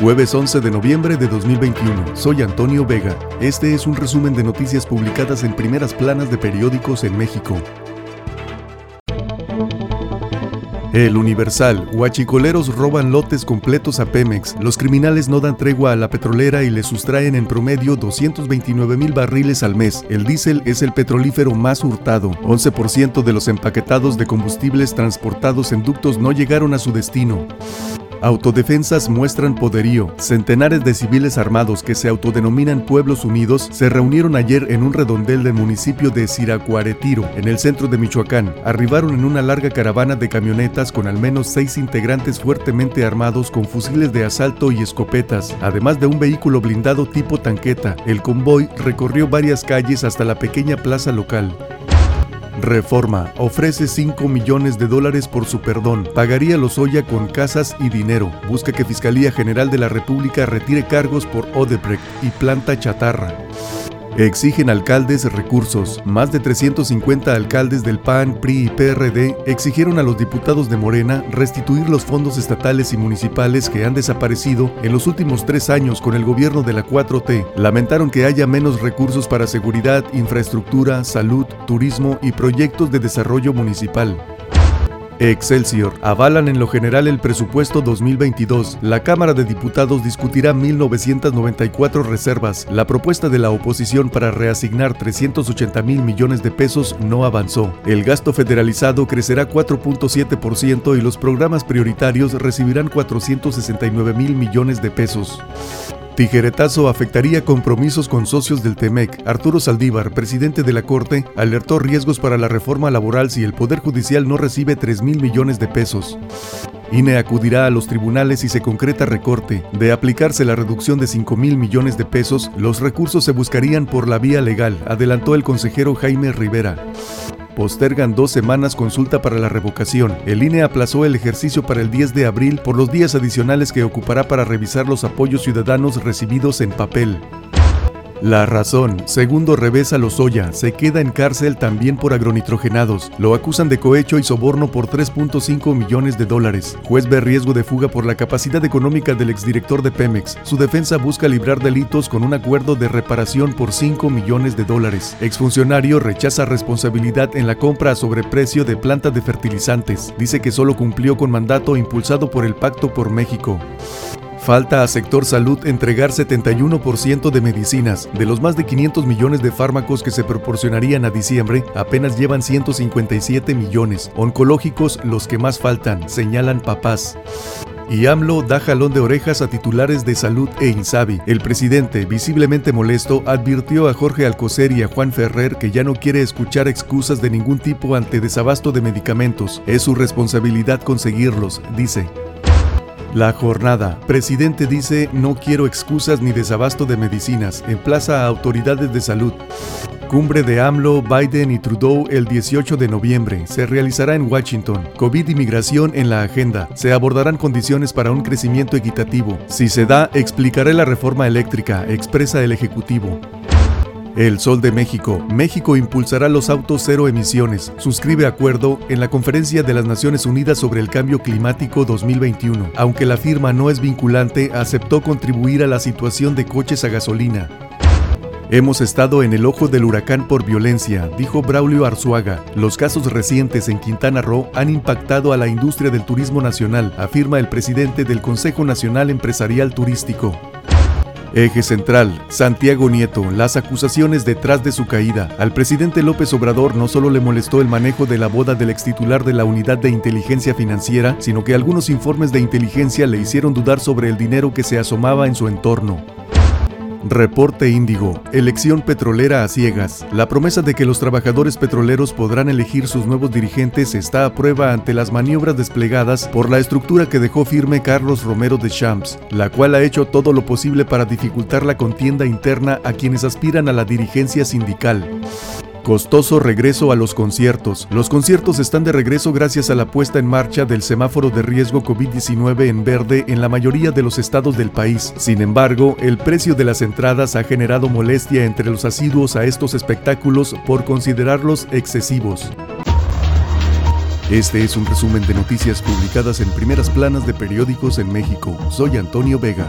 Jueves 11 de noviembre de 2021. Soy Antonio Vega. Este es un resumen de noticias publicadas en primeras planas de periódicos en México. El Universal. Huachicoleros roban lotes completos a Pemex. Los criminales no dan tregua a la petrolera y le sustraen en promedio 229 mil barriles al mes. El diésel es el petrolífero más hurtado. 11% de los empaquetados de combustibles transportados en ductos no llegaron a su destino. Autodefensas muestran poderío. Centenares de civiles armados que se autodenominan Pueblos Unidos se reunieron ayer en un redondel del municipio de Siracuaretiro, en el centro de Michoacán. Arribaron en una larga caravana de camionetas con al menos seis integrantes fuertemente armados con fusiles de asalto y escopetas, además de un vehículo blindado tipo tanqueta. El convoy recorrió varias calles hasta la pequeña plaza local. Reforma. Ofrece 5 millones de dólares por su perdón. Pagaría Lozoya con casas y dinero. Busca que Fiscalía General de la República retire cargos por Odebrecht y planta chatarra. Exigen alcaldes recursos. Más de 350 alcaldes del PAN, PRI y PRD exigieron a los diputados de Morena restituir los fondos estatales y municipales que han desaparecido en los últimos tres años con el gobierno de la 4T. Lamentaron que haya menos recursos para seguridad, infraestructura, salud, turismo y proyectos de desarrollo municipal. Excelsior. Avalan en lo general el presupuesto 2022. La Cámara de Diputados discutirá 1.994 reservas. La propuesta de la oposición para reasignar 380 mil millones de pesos no avanzó. El gasto federalizado crecerá 4.7% y los programas prioritarios recibirán 469 mil millones de pesos. Tijeretazo afectaría compromisos con socios del TEMEC. Arturo Saldívar, presidente de la Corte, alertó riesgos para la reforma laboral si el Poder Judicial no recibe 3 mil millones de pesos. INE acudirá a los tribunales si se concreta recorte. De aplicarse la reducción de 5 mil millones de pesos, los recursos se buscarían por la vía legal, adelantó el consejero Jaime Rivera. Postergan dos semanas consulta para la revocación. El INE aplazó el ejercicio para el 10 de abril por los días adicionales que ocupará para revisar los apoyos ciudadanos recibidos en papel. La razón. Segundo revés a Lozoya. Se queda en cárcel también por agronitrogenados. Lo acusan de cohecho y soborno por 3.5 millones de dólares. Juez ve riesgo de fuga por la capacidad económica del exdirector de Pemex. Su defensa busca librar delitos con un acuerdo de reparación por 5 millones de dólares. Exfuncionario rechaza responsabilidad en la compra a sobreprecio de planta de fertilizantes. Dice que solo cumplió con mandato impulsado por el Pacto por México. Falta a sector salud entregar 71% de medicinas. De los más de 500 millones de fármacos que se proporcionarían a diciembre, apenas llevan 157 millones. Oncológicos los que más faltan, señalan papás. Y AMLO da jalón de orejas a titulares de salud e Insabi. El presidente, visiblemente molesto, advirtió a Jorge Alcocer y a Juan Ferrer que ya no quiere escuchar excusas de ningún tipo ante desabasto de medicamentos. Es su responsabilidad conseguirlos, dice. La jornada. Presidente dice no quiero excusas ni desabasto de medicinas. Emplaza a autoridades de salud. Cumbre de AMLO, Biden y Trudeau el 18 de noviembre. Se realizará en Washington. COVID y migración en la agenda. Se abordarán condiciones para un crecimiento equitativo. Si se da, explicaré la reforma eléctrica, expresa el Ejecutivo. El Sol de México. México impulsará los autos cero emisiones. Suscribe acuerdo en la Conferencia de las Naciones Unidas sobre el Cambio Climático 2021. Aunque la firma no es vinculante, aceptó contribuir a la situación de coches a gasolina. Hemos estado en el ojo del huracán por violencia, dijo Braulio Arzuaga. Los casos recientes en Quintana Roo han impactado a la industria del turismo nacional, afirma el presidente del Consejo Nacional Empresarial Turístico. Eje central, Santiago Nieto, las acusaciones detrás de su caída. Al presidente López Obrador no solo le molestó el manejo de la boda del extitular de la Unidad de Inteligencia Financiera, sino que algunos informes de inteligencia le hicieron dudar sobre el dinero que se asomaba en su entorno. Reporte Índigo, elección petrolera a ciegas. La promesa de que los trabajadores petroleros podrán elegir sus nuevos dirigentes está a prueba ante las maniobras desplegadas por la estructura que dejó firme Carlos Romero de Champs, la cual ha hecho todo lo posible para dificultar la contienda interna a quienes aspiran a la dirigencia sindical. Costoso regreso a los conciertos. Los conciertos están de regreso gracias a la puesta en marcha del semáforo de riesgo COVID-19 en verde en la mayoría de los estados del país. Sin embargo, el precio de las entradas ha generado molestia entre los asiduos a estos espectáculos por considerarlos excesivos. Este es un resumen de noticias publicadas en primeras planas de periódicos en México. Soy Antonio Vega.